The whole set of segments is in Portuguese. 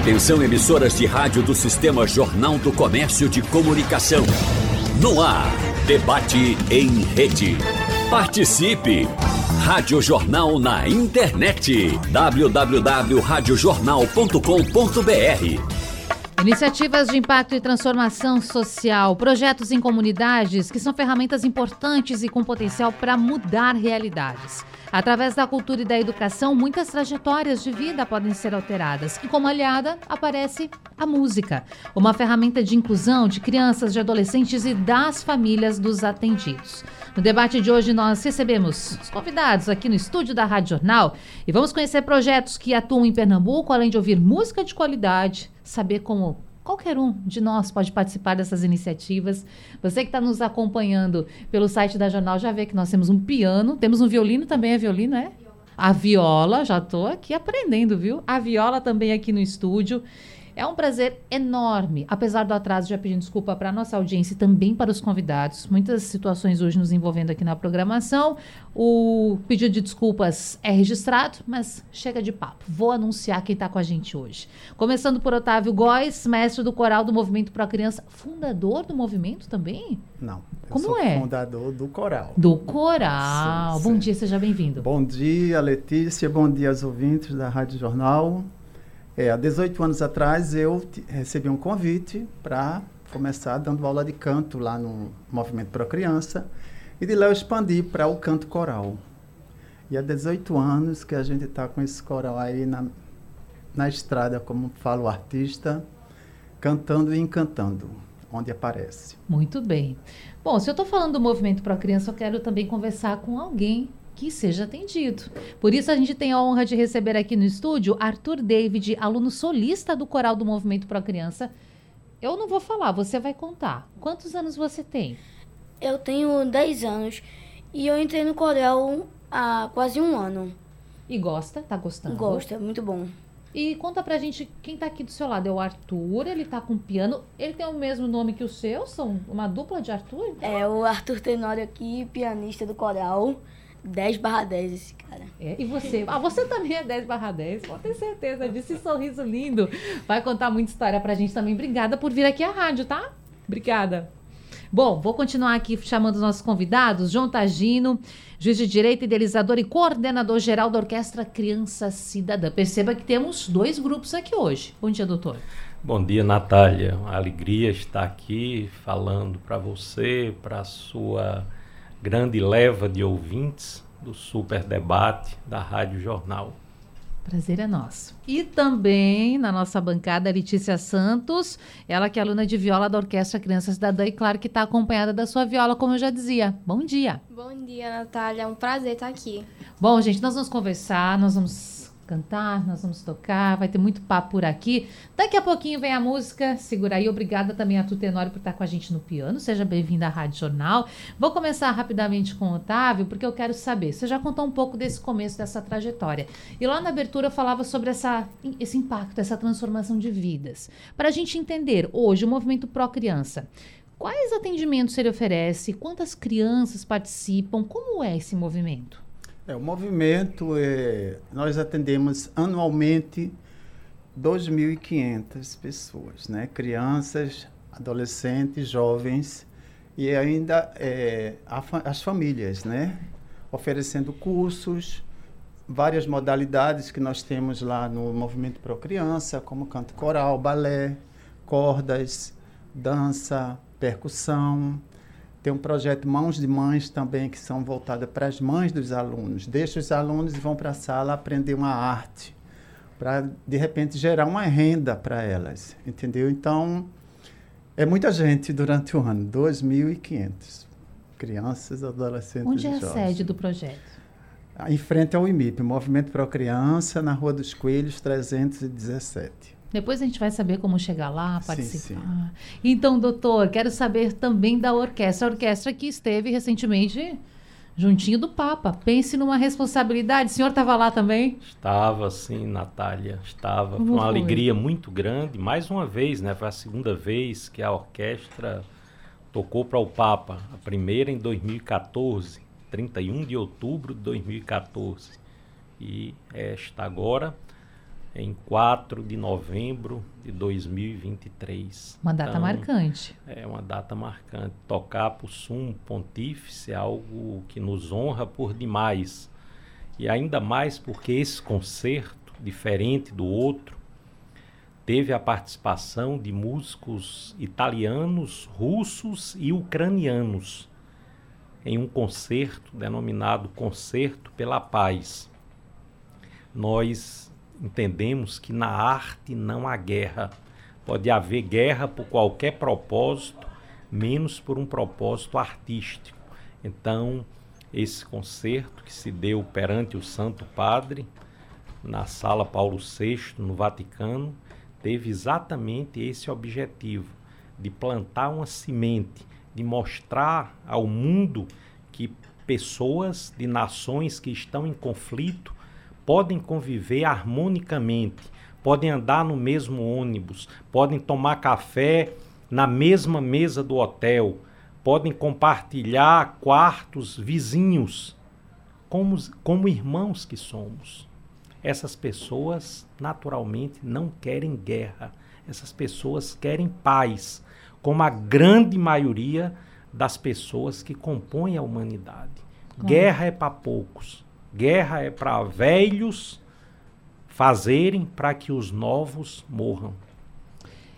Atenção emissoras de rádio do Sistema Jornal do Comércio de Comunicação. No ar, debate em rede. Participe! Rádio Jornal na internet. www.radiojornal.com.br Iniciativas de impacto e transformação social, projetos em comunidades que são ferramentas importantes e com potencial para mudar realidades. Através da cultura e da educação, muitas trajetórias de vida podem ser alteradas. E como aliada, aparece a música, uma ferramenta de inclusão de crianças, de adolescentes e das famílias dos atendidos. No debate de hoje, nós recebemos os convidados aqui no estúdio da Rádio Jornal e vamos conhecer projetos que atuam em Pernambuco, além de ouvir música de qualidade, saber como Qualquer um de nós pode participar dessas iniciativas. Você que está nos acompanhando pelo site da Jornal já vê que nós temos um piano, temos um violino também, é violino, é? A viola, já estou aqui aprendendo, viu? A viola também aqui no estúdio. É um prazer enorme, apesar do atraso, já pedindo desculpa para a nossa audiência e também para os convidados. Muitas situações hoje nos envolvendo aqui na programação. O pedido de desculpas é registrado, mas chega de papo. Vou anunciar quem está com a gente hoje. Começando por Otávio Góes, mestre do coral do Movimento Pro Criança, fundador do movimento também? Não. Como é? Fundador do coral. Do coral. Sim, sim. Bom dia, seja bem-vindo. Bom dia, Letícia. Bom dia aos ouvintes da Rádio Jornal. É, há 18 anos atrás eu recebi um convite para começar dando aula de canto lá no Movimento Pro Criança e de lá eu expandi para o canto coral. E há 18 anos que a gente está com esse coral aí na, na estrada, como fala o artista, cantando e encantando, onde aparece. Muito bem. Bom, se eu estou falando do Movimento Pro Criança, eu quero também conversar com alguém que seja atendido. Por isso a gente tem a honra de receber aqui no estúdio Arthur David, aluno solista do Coral do Movimento Pro Criança. Eu não vou falar, você vai contar. Quantos anos você tem? Eu tenho 10 anos e eu entrei no coral há quase um ano. E gosta? Tá gostando? Gosta, é muito bom. E conta pra gente quem tá aqui do seu lado. É o Arthur, ele tá com piano. Ele tem o mesmo nome que o seu? São uma dupla de Arthur? É, o Arthur Tenório aqui, pianista do coral. 10 barra 10 esse cara. É, e você? Ah, você também é 10 barra 10, pode ter certeza disso. Esse sorriso lindo. Vai contar muita história pra gente também. Obrigada por vir aqui à rádio, tá? Obrigada. Bom, vou continuar aqui chamando os nossos convidados. João Tagino, juiz de direito, idealizador e coordenador geral da Orquestra Criança Cidadã. Perceba que temos dois grupos aqui hoje. Bom dia, doutor. Bom dia, Natália. Uma alegria estar aqui falando para você, para a sua grande leva de ouvintes do Super Debate da Rádio Jornal. Prazer é nosso. E também na nossa bancada, Letícia Santos, ela que é aluna de viola da Orquestra Criança Cidadã e claro que está acompanhada da sua viola, como eu já dizia. Bom dia. Bom dia, Natália. É um prazer estar aqui. Bom, gente, nós vamos conversar, nós vamos cantar, nós vamos tocar, vai ter muito papo por aqui. Daqui a pouquinho vem a música, segura aí. Obrigada também a Tu Tenório por estar com a gente no piano. Seja bem-vinda à Rádio Jornal. Vou começar rapidamente com o Otávio, porque eu quero saber. Você já contou um pouco desse começo dessa trajetória. E lá na abertura eu falava sobre essa, esse impacto, essa transformação de vidas. Para a gente entender hoje o movimento Pró Criança. Quais atendimentos ele oferece? Quantas crianças participam? Como é esse movimento? É, o movimento, é, nós atendemos anualmente 2.500 pessoas, né? crianças, adolescentes, jovens e ainda é, as famílias, né? oferecendo cursos, várias modalidades que nós temos lá no Movimento Pro Criança, como canto coral, balé, cordas, dança, percussão, tem um projeto Mãos de Mães também, que são voltadas para as mães dos alunos. Deixa os alunos e vão para a sala aprender uma arte, para, de repente, gerar uma renda para elas, entendeu? Então, é muita gente durante o ano, 2.500 crianças, adolescentes Onde é a sede do projeto? Em frente ao IMIP, Movimento Pro Criança, na Rua dos Coelhos, 317. Depois a gente vai saber como chegar lá, participar. Sim, sim. Então, doutor, quero saber também da orquestra. A orquestra que esteve recentemente juntinho do Papa. Pense numa responsabilidade. O senhor estava lá também? Estava, sim, Natália. Estava. Foi uma foi? alegria muito grande. Mais uma vez, né? Foi a segunda vez que a orquestra tocou para o Papa. A primeira em 2014, 31 de outubro de 2014. E esta agora em 4 de novembro de 2023. Uma data Então, marcante. É uma data marcante. Tocar para o sumo pontífice é algo que nos honra por demais. E ainda mais porque esse concerto, diferente do outro, teve a participação de músicos italianos, russos e ucranianos em um concerto denominado Concerto pela Paz. Nós entendemos que na arte não há guerra. Pode haver guerra por qualquer propósito, menos por um propósito artístico. Então, esse concerto que se deu perante o Santo Padre, na Sala Paulo VI, no Vaticano, teve exatamente esse objetivo: de plantar uma semente, de mostrar ao mundo que pessoas de nações que estão em conflito podem conviver harmonicamente, podem andar no mesmo ônibus, podem tomar café na mesma mesa do hotel, podem compartilhar quartos vizinhos, como, como irmãos que somos. Essas pessoas naturalmente não querem guerra, essas pessoas querem paz, como a grande maioria das pessoas que compõem a humanidade. Guerra é para poucos, guerra é para velhos fazerem para que os novos morram.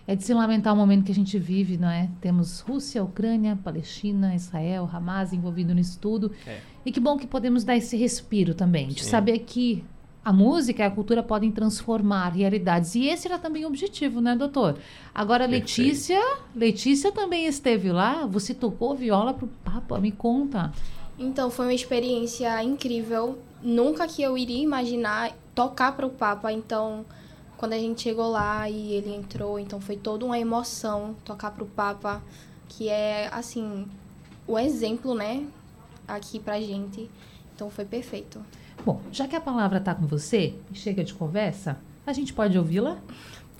É de se lamentar o momento que a gente vive, não é? Temos Rússia, Ucrânia, Palestina, Israel, Hamas envolvido nisso tudo. É. E que bom que podemos dar esse respiro também, de Sim. saber que a música e a cultura podem transformar realidades. E esse era também o objetivo, né, doutor? Agora, Perfeito. Letícia, Letícia também esteve lá. Você tocou viola pro Papa, me conta. Então foi uma experiência incrível. Nunca que eu iria imaginar tocar para o Papa. Então, quando a gente chegou lá e ele entrou, então foi toda uma emoção tocar para o Papa, que é assim o exemplo, né, aqui pra gente. Então foi perfeito. Bom, já que a palavra está com você e chega de conversa, a gente pode ouvi-la?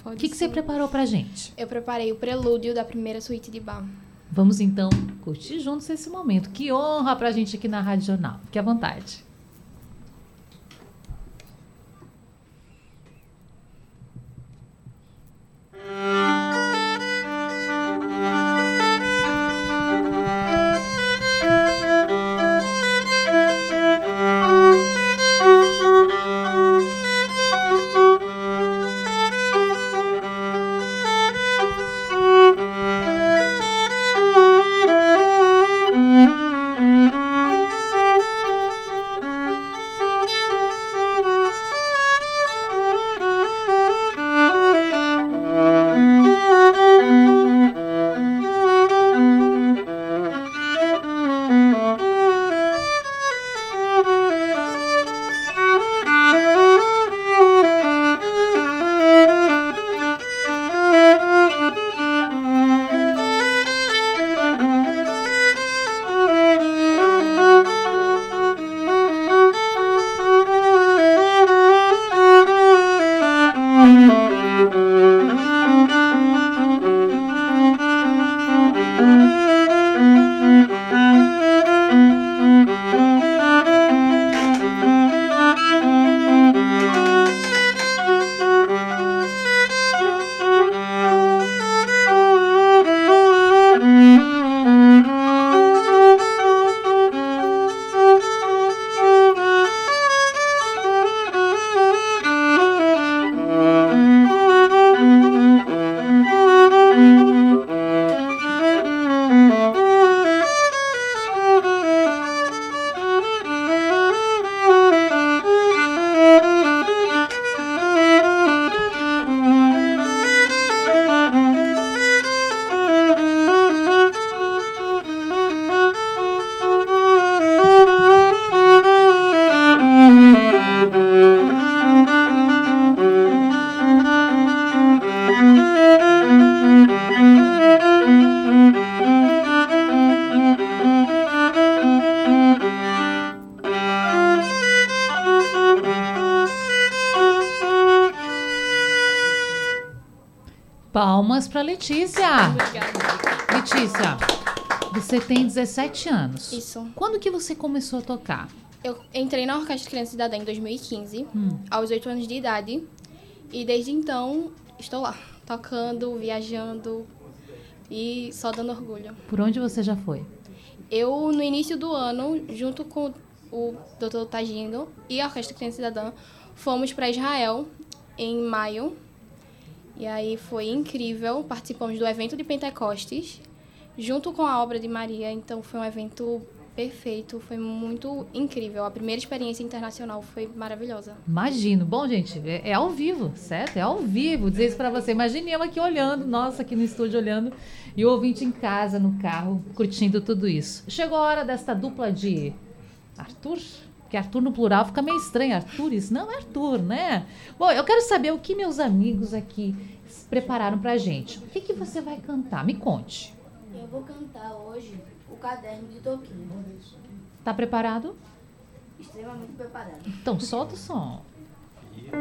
O que, que você preparou pra gente? Eu preparei o prelúdio da primeira suíte de Bach. Vamos então curtir juntos esse momento. Que honra pra gente aqui na Rádio Jornal. Fique à vontade. Palmas Letícia. Obrigada. Letícia, você tem 17 anos. Isso. Quando que você começou a tocar? Eu entrei na Orquestra Criança Cidadã em 2015, Hum. aos 8 anos de idade. E desde então estou lá, tocando, viajando e só dando orgulho. Por onde você já foi? Eu, no início do ano, junto com o Dr. Tagino e a Orquestra Criança Cidadã, fomos para Israel em maio. E aí foi incrível. Participamos do evento de Pentecostes, junto com a obra de Maria. Então foi um evento perfeito, foi muito incrível. A primeira experiência internacional foi maravilhosa. Imagino. Bom, gente, é, é ao vivo, certo? É ao vivo. Dizer isso pra você. Imagine eu aqui olhando, nossa, aqui no estúdio olhando, e o ouvinte em casa, no carro, curtindo tudo isso. Chegou a hora desta dupla de Arthur? Porque Arthur no plural fica meio estranho. Arthur, isso não é Arthur, né? Bom, eu quero saber o que meus amigos aqui prepararam pra gente. O que, que você vai cantar? Me conte. Eu vou cantar hoje o caderno de Toquinho. Tá preparado? Extremamente preparado. Então solta o som. Sou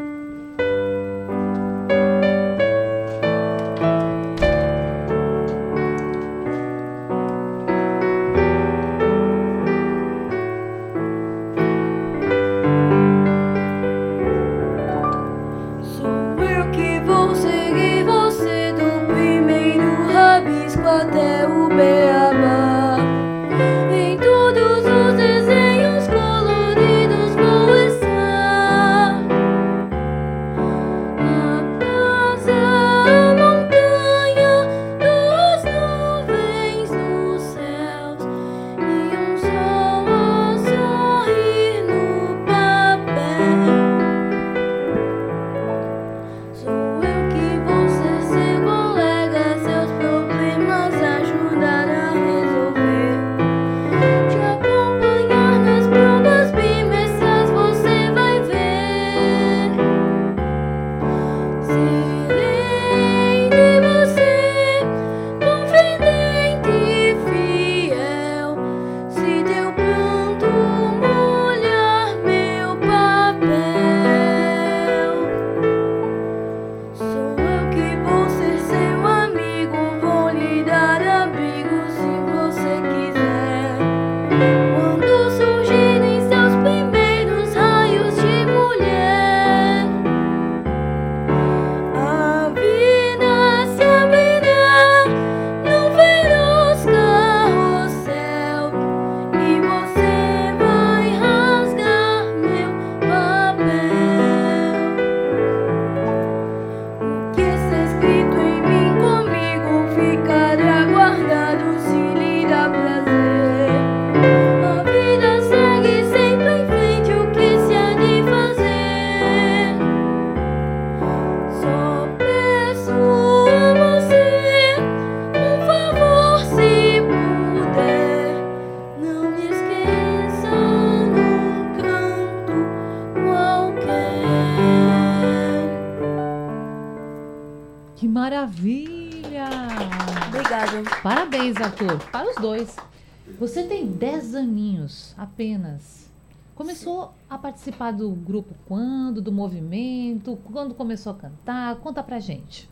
Começou a participar do grupo quando? Do movimento? Quando começou a cantar? Conta pra gente.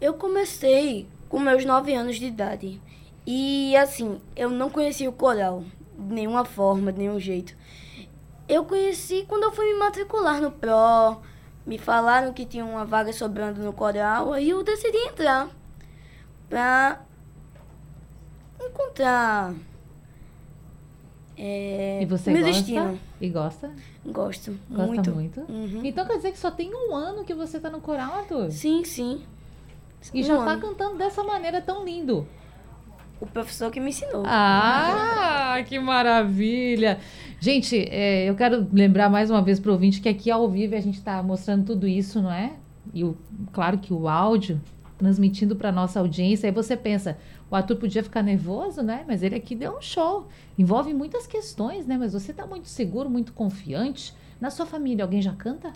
Eu comecei com meus 9 anos de idade. E assim, eu não conhecia o coral de nenhuma forma, de nenhum jeito. Eu conheci quando eu fui me matricular no PRO. Me falaram que tinha uma vaga sobrando no coral, aí eu decidi entrar pra encontrar é, E você meu gosta? destino. E gosta? Gosto, Gosta muito. muito? Uhum. Então quer dizer que só tem um ano que você tá no coral, Arthur? Sim, sim. E Um já tá ano. cantando dessa maneira tão lindo. O professor que me ensinou. Ah, que maravilha! Gente, é, eu quero lembrar mais uma vez para o ouvinte que aqui ao vivo a gente está mostrando tudo isso, não é? E o, claro que o áudio transmitindo para nossa audiência. Aí você pensa, o Arthur podia ficar nervoso, né? Mas ele aqui deu um show. Envolve muitas questões, né? Mas você está muito seguro, muito confiante. Na sua família, alguém já canta?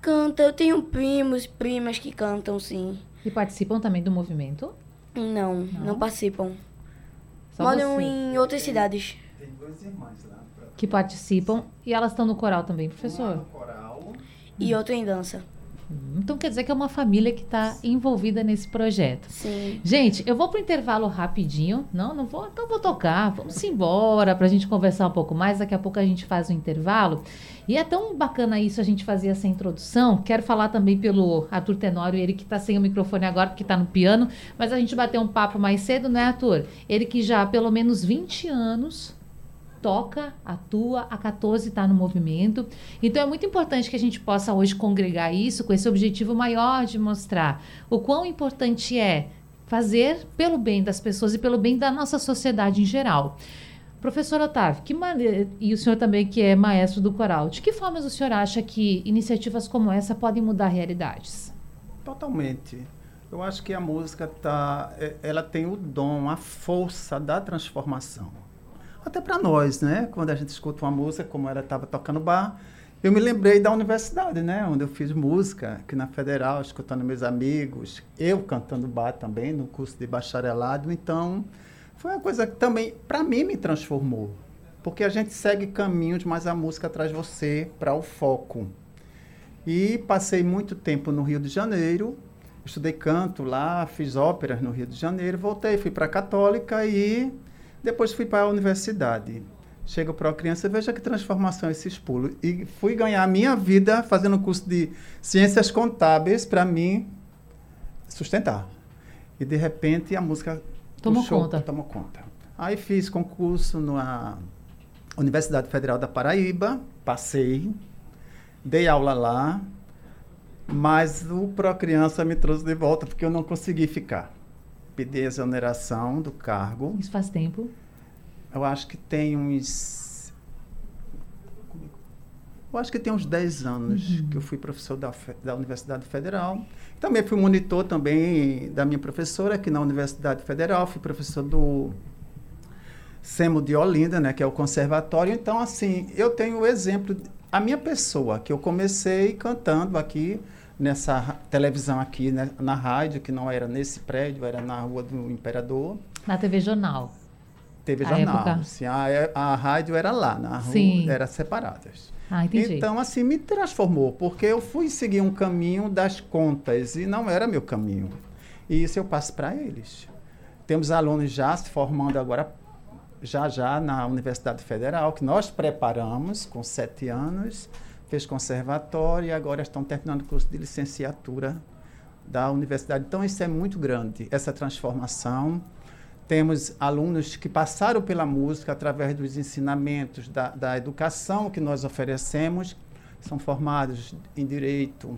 Canta, eu tenho primos, primas que cantam, sim. E participam também do movimento? Não, não, Não? participam. Só Moram você. em outras cidades. Tem duas irmãs lá. Que participam. E elas estão no coral também, Uma professor? no coral. E outra em dança. Então quer dizer que é uma família que está envolvida nesse projeto. Sim. Gente, eu vou pro intervalo rapidinho. Não, não vou, então vou tocar. Vamos embora para a gente conversar um pouco mais. Daqui a pouco a gente faz o intervalo. E é tão bacana isso a gente fazer essa introdução. Quero falar também pelo Arthur Tenório, ele que está sem o microfone agora porque está no piano, mas a gente bateu um papo mais cedo, né, Arthur? Ele que já há pelo menos 20 anos toca, atua, a 14 está no movimento. Então é muito importante que a gente possa hoje congregar isso com esse objetivo maior de mostrar o quão importante é fazer pelo bem das pessoas e pelo bem da nossa sociedade em geral. Professor Otávio, que maneira, e o senhor também que é maestro do coral, de que formas o senhor acha que iniciativas como essa podem mudar realidades? Totalmente. Eu acho que a música tá, é- ela tem o dom, a força da transformação. Até para nós, né? Quando a gente escuta uma música, como ela estava tocando bar, eu me lembrei da universidade, né? Onde eu fiz música, aqui na Federal, escutando meus amigos, eu cantando bar também, no curso de bacharelado. Então, foi uma coisa que também, para mim, me transformou. Porque a gente segue caminhos, mas a música traz você para o foco. E passei muito tempo no Rio de Janeiro, estudei canto lá, fiz óperas no Rio de Janeiro, voltei, fui para a Católica e depois fui para a universidade. Chego para a criança, veja que transformação esses pulos. E fui ganhar a minha vida fazendo um curso de ciências contábeis para mim sustentar. E de repente a música Tomou puxou, conta. Tomou conta. Aí fiz concurso na Universidade Federal da Paraíba, passei, dei aula lá, mas o Procriança me trouxe de volta porque eu não consegui ficar. Pedi exoneração do cargo. Isso faz tempo. Eu acho que tem uns. Eu acho que tem uns 10 anos que eu fui professor da, da Universidade Federal. Também fui monitor também da minha professora aqui na Universidade Federal. Fui professor do SEMO de Olinda, né, que é o conservatório. Então, assim, eu tenho o exemplo, de- a minha pessoa, que eu comecei cantando aqui nessa televisão aqui, né, na rádio, que não era nesse prédio, era na Rua do Imperador. Na TV Jornal. TV A Jornal. época. Assim, a, a rádio era lá, na rua, Sim. era separadas. Ah, entendi. Então, assim, me transformou, porque eu fui seguir um caminho das contas e não era meu caminho. E isso eu passo para eles. Temos alunos já se formando agora, já já, na Universidade Federal, que nós preparamos com sete anos, fez conservatório e agora estão terminando o curso de licenciatura da universidade. Então, isso é muito grande, essa transformação. Temos alunos que passaram pela música através dos ensinamentos da, da educação que nós oferecemos, são formados em direito,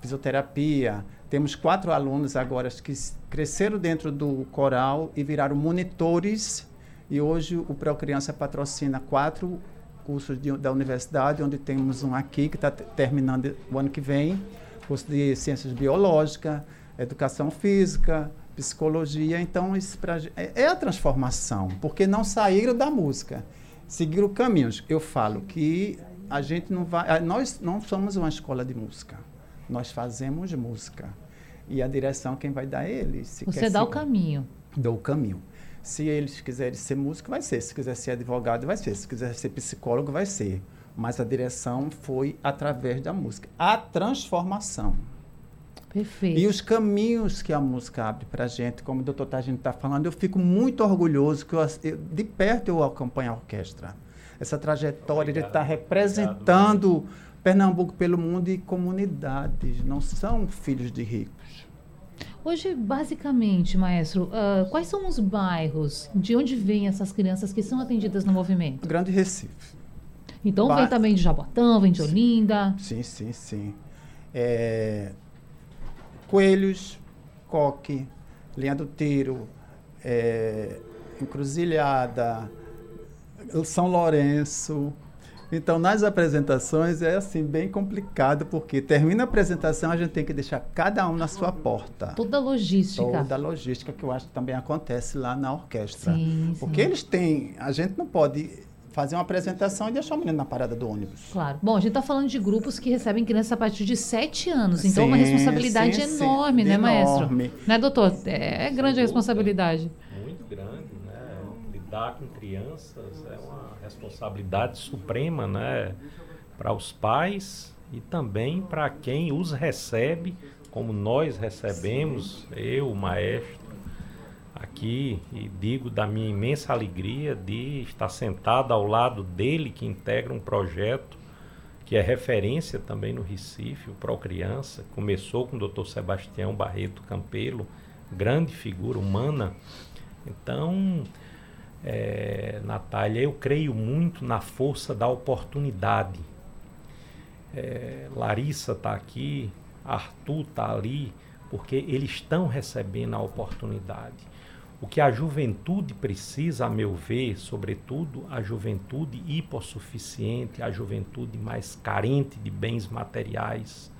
fisioterapia. Temos quatro alunos agora que cresceram dentro do coral e viraram monitores. E hoje o Procriança patrocina quatro cursos de- da universidade, onde temos um aqui que está terminando o ano que vem, curso de ciências biológicas, educação física, psicologia. Então, isso pra, é, é a transformação, porque não saíram da música, seguiram caminhos. Eu falo que a gente não vai. Nós não somos uma escola de música, nós fazemos música. E a direção quem vai dar é eles. se Você dá o caminho. Dou o caminho. Se eles quiserem ser músico, vai ser. Se quiser ser advogado, vai ser. Se quiser ser psicólogo, vai ser. Mas a direção foi através da música. A transformação. Perfeito. E os caminhos que a música abre para a gente, como o doutor Tagino está falando, eu fico muito orgulhoso que eu, eu- de perto eu acompanho a orquestra. Essa trajetória de Obrigado. estar representando Pernambuco pelo mundo e comunidades. Não são filhos de ricos. Hoje, basicamente, maestro, ah, quais são os bairros de onde vêm essas crianças que são atendidas no movimento? Grande Recife. Então, Ba- vem também de Jabotão, vem de Olinda. Sim, sim, sim. É, Coelhos, Coque, Linha do Tiro, é, Encruzilhada, São Lourenço. Então, nas apresentações é assim, bem complicado, porque termina a apresentação, a gente tem que deixar cada um na sua porta. Toda a logística. Toda a logística que eu acho que também acontece lá na orquestra. Sim, Porque sim. eles têm. A gente não pode fazer uma apresentação e deixar o menino na parada do ônibus. Claro. Bom, a gente está falando de grupos que recebem crianças a partir de 7 anos. Então, é uma Sim, responsabilidade sim, sim. enorme, né, maestro? Enorme. Né, doutor? É grande a responsabilidade. Lidar com crianças é uma responsabilidade suprema, né? Para os pais e também para quem os recebe, como nós recebemos, eu, o maestro, aqui, e digo da minha imensa alegria de estar sentado ao lado dele, que integra um projeto que é referência também no Recife, o Pro Criança. Começou com o Dr. Sebastião Barreto Campelo, grande figura humana. Então, é, Natália, eu creio muito na força da oportunidade. É, Larissa está aqui, Arthur está ali, porque eles estão recebendo a oportunidade. O que a juventude precisa, a meu ver, sobretudo a juventude hipossuficiente, a juventude mais carente de bens materiais,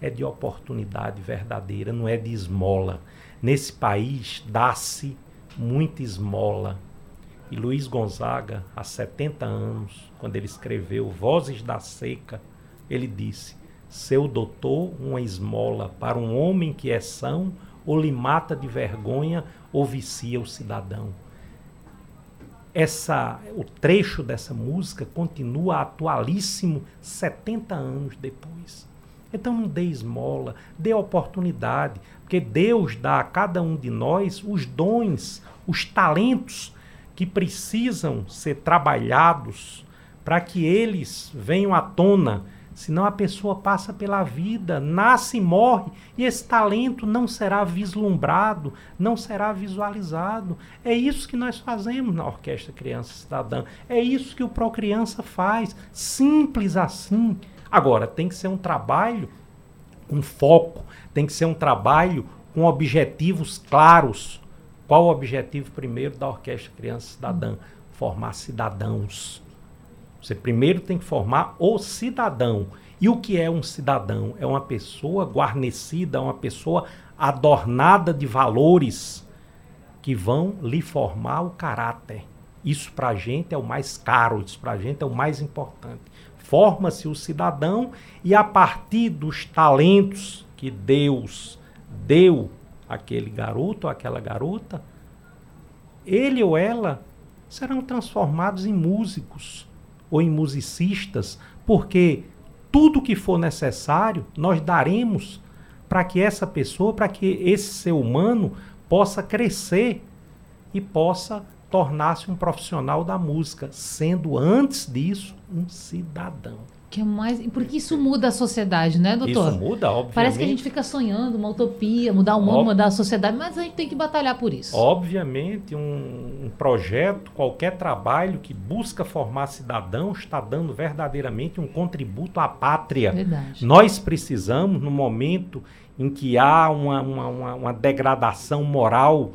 é de oportunidade verdadeira, não é de esmola. Nesse país dá-se muita esmola. E Luiz Gonzaga, há 70 anos, quando ele escreveu Vozes da Seca, ele disse: Seu doutor, uma esmola para um homem que é são, ou lhe mata de vergonha, ou vicia o cidadão. Essa, o trecho dessa música continua atualíssimo 70 anos depois. Então não dê esmola, dê oportunidade, porque Deus dá a cada um de nós os dons, os talentos que precisam ser trabalhados para que eles venham à tona Senão a pessoa passa pela vida, nasce e morre, e esse talento não será vislumbrado, não será visualizado. É isso que nós fazemos na Orquestra Criança Cidadã. É isso que o Procriança faz. Simples assim. Agora, tem que ser um trabalho com foco, tem que ser um trabalho com objetivos claros. Qual o objetivo primeiro da Orquestra Criança Cidadã? Formar cidadãos você primeiro tem que formar o cidadão. E o que é um cidadão? É uma pessoa guarnecida, uma pessoa adornada de valores que vão lhe formar o caráter. Isso para a gente é o mais caro, isso para a gente é o mais importante. Forma-se o cidadão e a partir dos talentos que Deus deu àquele garoto ou àquela garota, ele ou ela serão transformados em músicos ou em musicistas, porque tudo que for necessário nós daremos para que essa pessoa, para que esse ser humano possa crescer e possa tornar-se um profissional da música, sendo antes disso um cidadão. Que é mais. Porque isso muda a sociedade, né, doutor? Isso muda, obviamente. Parece que a gente fica sonhando uma utopia, mudar o mundo, Ob... mudar a sociedade, mas a gente tem que batalhar por isso. Obviamente, um, um projeto, qualquer trabalho que busca formar cidadãos está dando verdadeiramente um contributo à pátria. Verdade. Nós precisamos, no momento em que há uma, uma, uma, uma degradação moral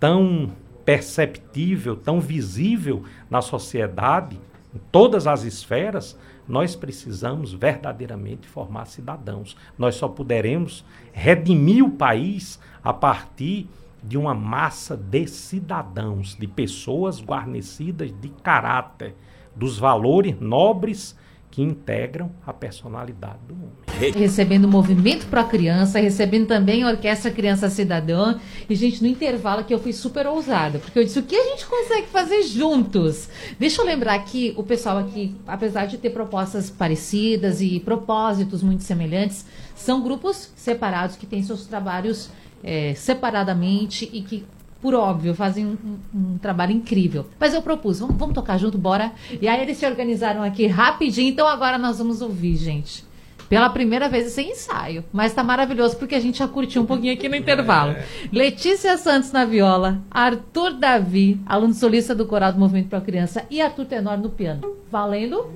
tão perceptível, tão visível na sociedade, em todas as esferas, nós precisamos verdadeiramente formar cidadãos. Nós só poderemos redimir o país a partir de uma massa de cidadãos, de pessoas guarnecidas de caráter, dos valores nobres que integram a personalidade do homem. Recebendo o Movimento para a Criança, recebendo também a Orquestra Criança Cidadã. E, gente, no intervalo que eu fui super ousada, porque eu disse, o que a gente consegue fazer juntos? Deixa eu lembrar que o pessoal aqui, apesar de ter propostas parecidas e propósitos muito semelhantes, são grupos separados que têm seus trabalhos é, separadamente e que por óbvio, fazem um, um, trabalho incrível. Mas eu propus, vamos, vamos tocar junto, bora? E aí eles se organizaram aqui rapidinho, então agora nós vamos ouvir, gente. Pela primeira vez sem ensaio. Mas tá maravilhoso porque a gente já curtiu um pouquinho aqui no intervalo. É. Letícia Santos na viola, Arthur Davi, aluno solista do Coral do Movimento para a Criança, e Arthur Tenor no piano. Valendo?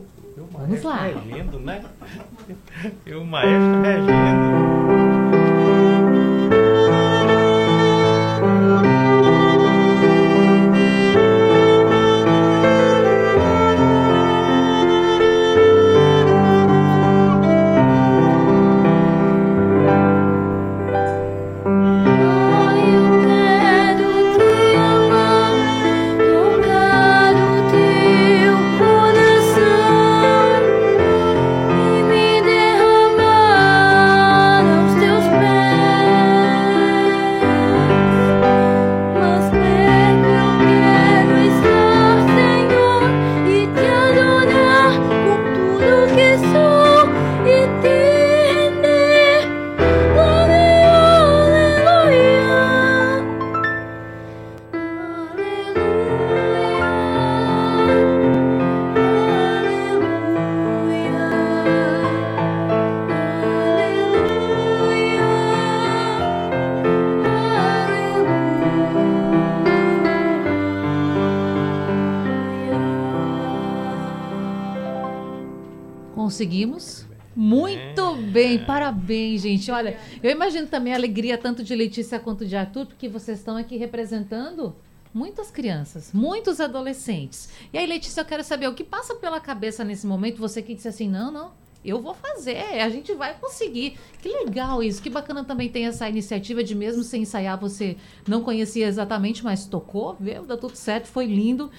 Vamos lá. Regendo, né? E o maestro regendo. Aos gente. Olha, eu imagino também a alegria tanto de Letícia quanto de Arthur, porque vocês estão aqui representando muitas crianças, muitos adolescentes. E aí, Letícia, eu quero saber o que passa pela cabeça nesse momento, você que disse assim, não, não, eu vou fazer, a gente vai conseguir. Que legal isso, que bacana também tem essa iniciativa de mesmo sem ensaiar, você não conhecia exatamente, mas tocou, viu, deu tudo certo, foi lindo.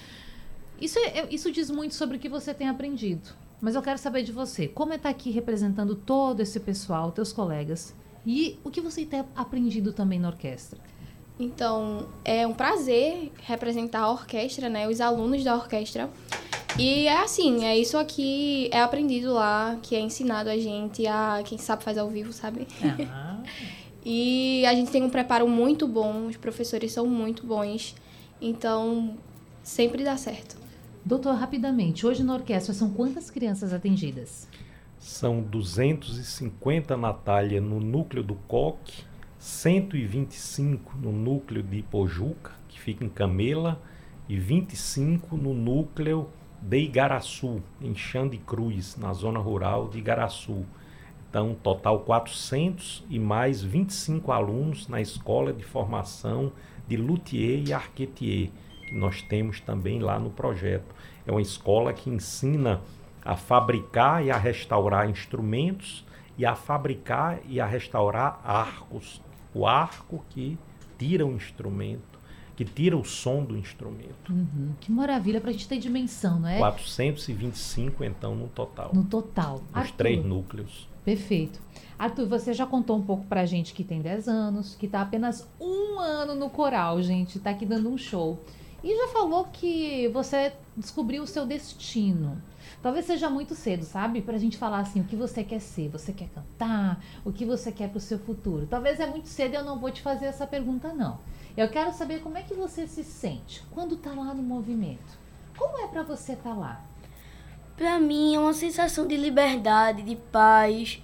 Isso, é, isso diz muito sobre o que você tem aprendido. Mas eu quero saber de você, como é estar aqui representando todo esse pessoal, teus colegas, e o que você tem aprendido também na orquestra? Então, é um prazer representar a orquestra, né? Os alunos da orquestra. E é assim, é isso aqui é aprendido lá, que é ensinado a gente a quem sabe faz ao vivo, sabe? Ah, E a gente tem um preparo muito bom, os professores são muito bons. Então, sempre dá certo. Doutor, rapidamente, hoje na orquestra são quantas crianças atendidas? São 250, Natália, no núcleo do Coque, 125 no núcleo de Pojuca, que fica em Camela, e 25 no núcleo de Igaraçu, em Xande Cruz, na zona rural de Igaraçu. Então, total 400 e mais 25 alunos na escola de formação de luthier e arquetier, que nós temos também lá no projeto. É uma escola que ensina a fabricar e a restaurar instrumentos e a fabricar e a restaurar arcos. O arco que tira o instrumento, que tira o som do instrumento. Uhum, que maravilha para a gente ter dimensão, não é? 425, então, no total. No total. Os Arthur, três núcleos. Perfeito. Arthur, você já contou um pouco pra gente que tem 10 anos, que tá apenas um ano no coral, gente, tá aqui dando um show. E já falou que você descobriu o seu destino. Talvez seja muito cedo, sabe? Pra gente falar assim, o que você quer ser, você quer cantar, o que você quer pro seu futuro. Talvez é muito cedo e eu não vou te fazer essa pergunta, não. Eu quero saber como é que você se sente quando tá lá no movimento. Como é pra você estar lá? Pra mim é uma sensação de liberdade, de paz.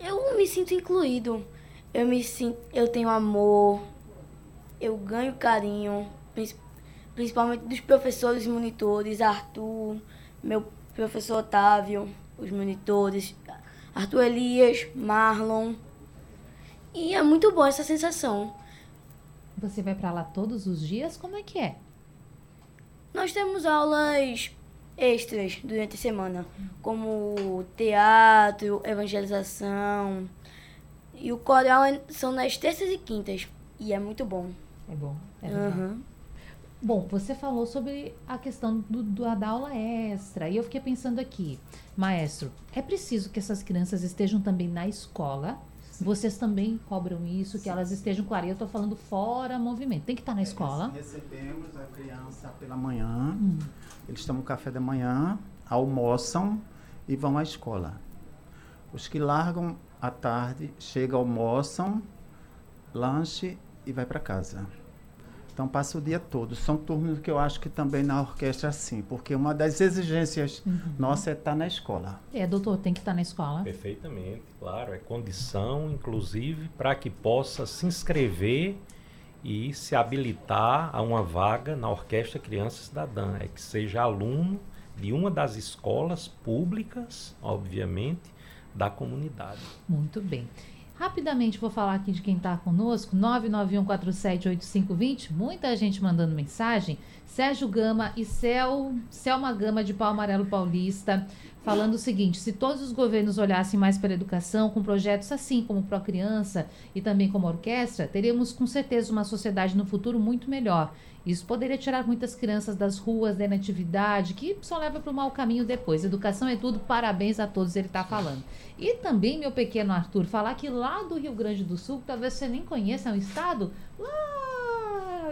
Eu me sinto incluído. Eu me sinto, eu tenho amor. Eu ganho carinho, principalmente dos professores e monitores, Arthur, meu professor Otávio, os monitores, Arthur Elias, Marlon. E é muito boa essa sensação. Você vai pra lá todos os dias? Como é que é? Nós temos aulas extras durante a semana, como teatro, evangelização. E o coral é- são nas terças e quintas. E é muito bom. É bom. É legal. Aham. Bom, você falou sobre a questão do, do- da aula extra. E eu fiquei pensando aqui, maestro, é preciso que essas crianças estejam também na escola. Vocês também cobram isso, que elas estejam, claro, eu estou falando fora movimento. Tem que estar na escola. Recebemos a criança pela manhã, eles tomam café da manhã, almoçam e vão à escola. Os que largam à tarde, chegam, almoçam, lanche e vai para casa. Então passa o dia todo. São turnos que eu acho que também na orquestra é assim, porque uma das exigências nossa é estar na escola. É, doutor, tem que estar na escola. Perfeitamente, claro. É condição, inclusive, para que possa se inscrever e se habilitar a uma vaga na Orquestra Criança Cidadã. É que seja aluno de uma das escolas públicas, obviamente, da comunidade. Muito bem. Rapidamente vou falar aqui de quem está conosco, 991478520, muita gente mandando mensagem. Sérgio Gama e Cel, Selma Gama de Pau Amarelo Paulista, falando o seguinte: se todos os governos olhassem mais pela educação, com projetos assim como Pro Criança e também como orquestra, teríamos com certeza uma sociedade no futuro muito melhor. Isso poderia tirar muitas crianças das ruas, da inatividade, que só leva para o mau caminho depois. Educação é tudo, parabéns a todos, ele está falando. E também, meu pequeno Arthur, falar que lá do Rio Grande do Sul, talvez você nem conheça, é um estado lá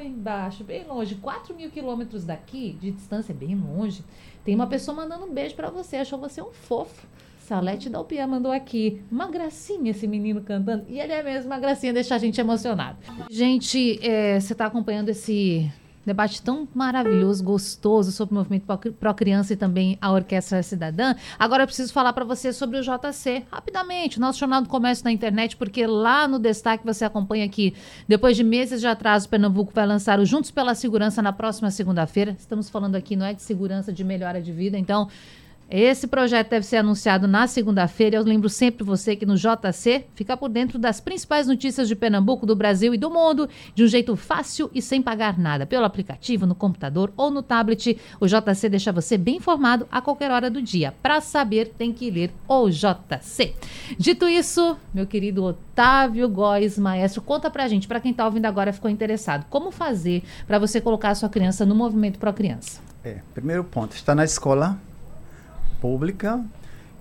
embaixo, bem longe, 4 mil quilômetros daqui, de distância, bem longe. Tem uma pessoa mandando um beijo para você, achou você um fofo. Salete Dalpiá mandou aqui. Uma gracinha esse menino cantando. E ele é mesmo uma gracinha, deixa a gente emocionado. Gente, é, você está acompanhando esse debate tão maravilhoso, gostoso sobre o movimento Pro- Pro Criança e também a Orquestra Cidadã. Agora eu preciso falar para você sobre o JC, rapidamente, nosso Jornal do Comércio na internet, porque lá no destaque você acompanha aqui, depois de meses de atraso, Pernambuco vai lançar o Juntos pela Segurança na próxima segunda-feira. Estamos falando aqui, não é de segurança, de melhora de vida, então Esse projeto deve ser anunciado na segunda-feira. Eu lembro sempre você que no JC fica por dentro das principais notícias de Pernambuco, do Brasil e do mundo de um jeito fácil e sem pagar nada. Pelo aplicativo, no computador ou no tablet, o JC deixa você bem informado a qualquer hora do dia. Para saber, tem que ler o JC. Dito isso, meu querido Otávio Góes, maestro, conta pra gente, para quem está ouvindo agora ficou interessado, como fazer para você colocar a sua criança no movimento Pro Criança? É, primeiro ponto, está na escola pública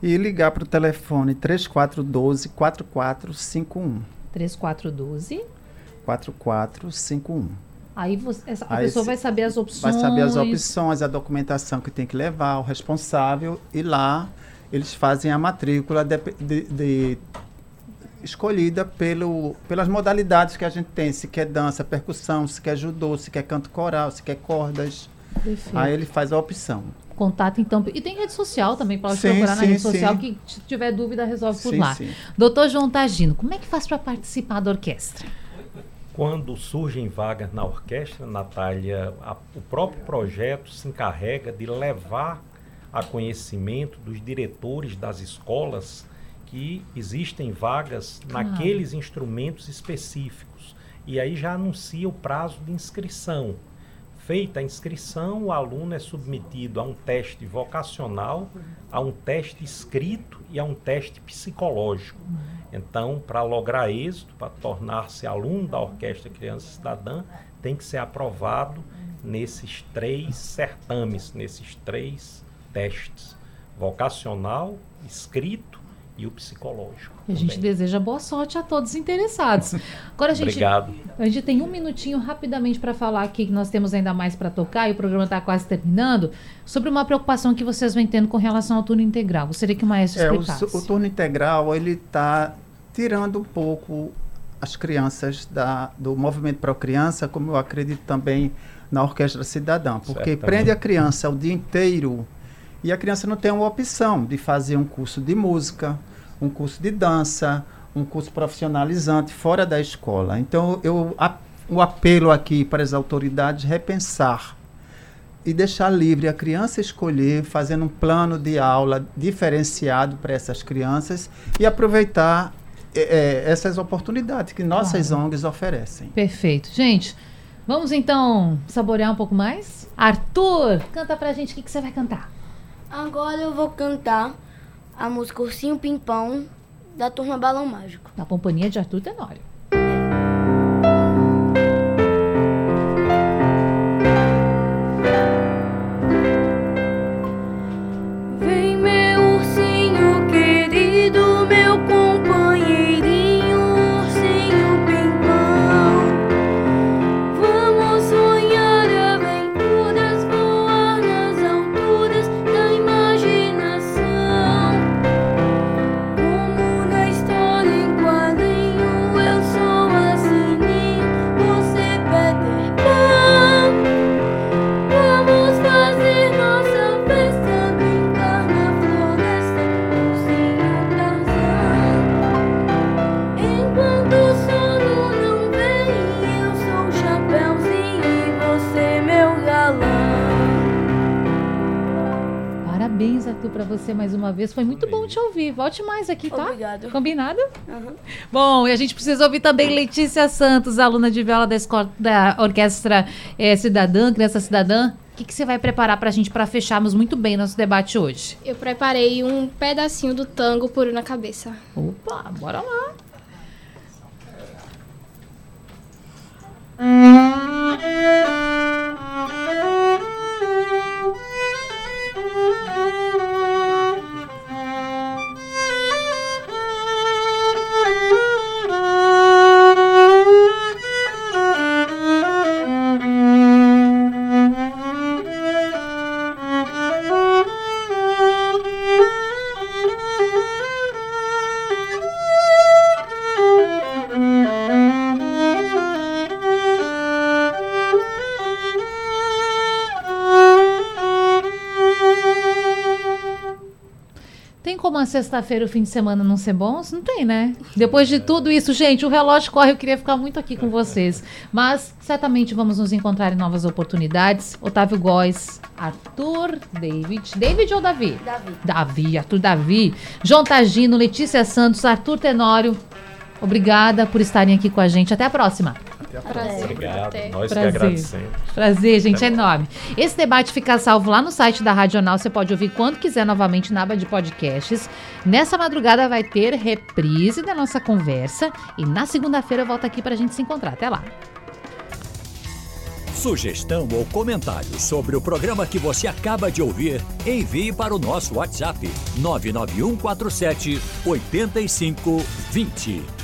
e ligar para o telefone 3412 4451. 3412. 4451. Aí você, essa, a Aí pessoa vai saber as opções. Vai saber as opções, a documentação que tem que levar, o responsável, e lá eles fazem a matrícula de, de- de- escolhida pelo, pelas modalidades que a gente tem, se quer dança, percussão, se quer judô, se quer canto coral, se quer cordas. Perfeito. Aí ele faz a opção. Contato então. E tem rede social também, pode Sim, procurar na sim, rede social sim. que se tiver dúvida resolve por Sim, lá. sim. Doutor João Tagino, como é que faz para participar da orquestra? Quando surgem vagas na orquestra, Natália, a- o próprio projeto se encarrega de levar a conhecimento dos diretores das escolas que existem vagas Claro. naqueles instrumentos específicos. E aí já anuncia o prazo de inscrição. Feita a inscrição, o aluno é submetido a um teste vocacional, a um teste escrito e a um teste psicológico. Então, para lograr êxito, para tornar-se aluno da Orquestra Criança Cidadã, tem que ser aprovado nesses três certames, nesses três testes: vocacional, escrito e o psicológico. E a gente também. deseja boa sorte a todos interessados. Agora a gente, Obrigado. a gente tem um minutinho rapidamente para falar aqui que nós temos ainda mais para tocar e o programa está quase terminando sobre uma preocupação que vocês vêm tendo com relação ao turno integral. Gostaria que o maestro É, o, explicasse. o turno integral, ele está tirando um pouco as crianças da, do movimento para criança, como eu acredito também na Orquestra Cidadã, porque Certamente. prende a criança o dia inteiro e a criança não tem uma opção de fazer um curso de música, um curso de dança, um curso profissionalizante fora da escola. Então, eu, a, o apelo aqui para as autoridades repensar e deixar livre a criança escolher, fazendo um plano de aula diferenciado para essas crianças e aproveitar eh, essas oportunidades que nossas Claro. ONGs oferecem. Perfeito. Gente, vamos então saborear um pouco mais? Arthur, canta pra gente o que, que você vai cantar. Agora eu vou cantar a música Ursinho Pimpão da turma Balão Mágico. Na companhia de Arthur Tenório. Uma vez. Foi muito bom te ouvir. Volte mais aqui, tá? Obrigado. Combinado? Aham. Bom, e a gente precisa ouvir também Letícia Santos, aluna de viola da, escola, da Orquestra eh, Cidadã, Criança Cidadã. O que, que você vai preparar pra gente pra fecharmos muito bem nosso debate hoje? Eu preparei um pedacinho do tango puro na cabeça. Opa, bora lá. Música como a sexta-feira o fim de semana não ser bons? Não tem, né? Depois de tudo isso, gente, o relógio corre, eu queria ficar muito aqui com vocês. Mas certamente vamos nos encontrar em novas oportunidades. Otávio Góes, Arthur, David. David ou Davi? Davi. Davi, Arthur Davi. João Tagino, Letícia Santos, Arthur Tenório. Obrigada por estarem aqui com a gente. Até a próxima. Prazer. Obrigado. Até. Nós que Prazer. agradecemos. Prazer, gente, é enorme. Esse debate fica salvo lá no site da Radional. Você pode ouvir quando quiser novamente na aba de podcasts. Nessa madrugada vai ter reprise da nossa conversa. E na segunda-feira eu volto aqui pra gente se encontrar. Até lá. Sugestão ou comentário sobre o programa que você acaba de ouvir, envie para o nosso WhatsApp 99147 8520.